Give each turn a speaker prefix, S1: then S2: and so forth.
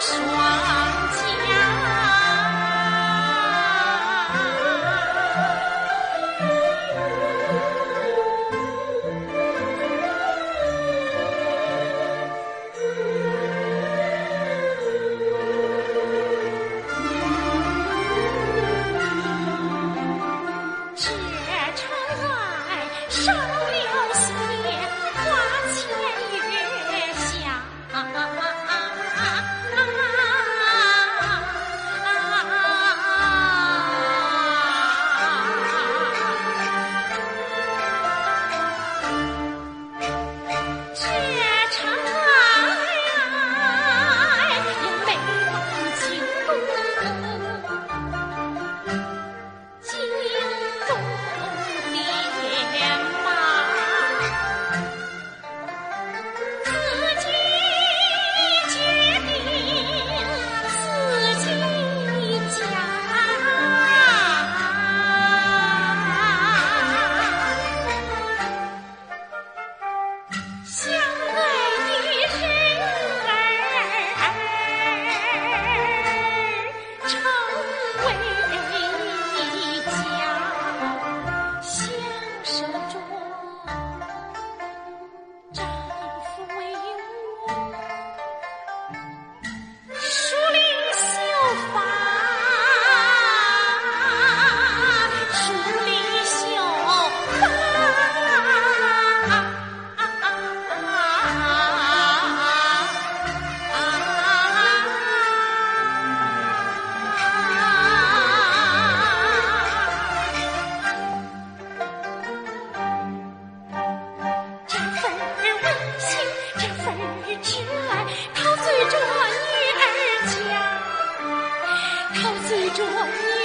S1: 双。侄儿陶醉着女儿家陶醉着你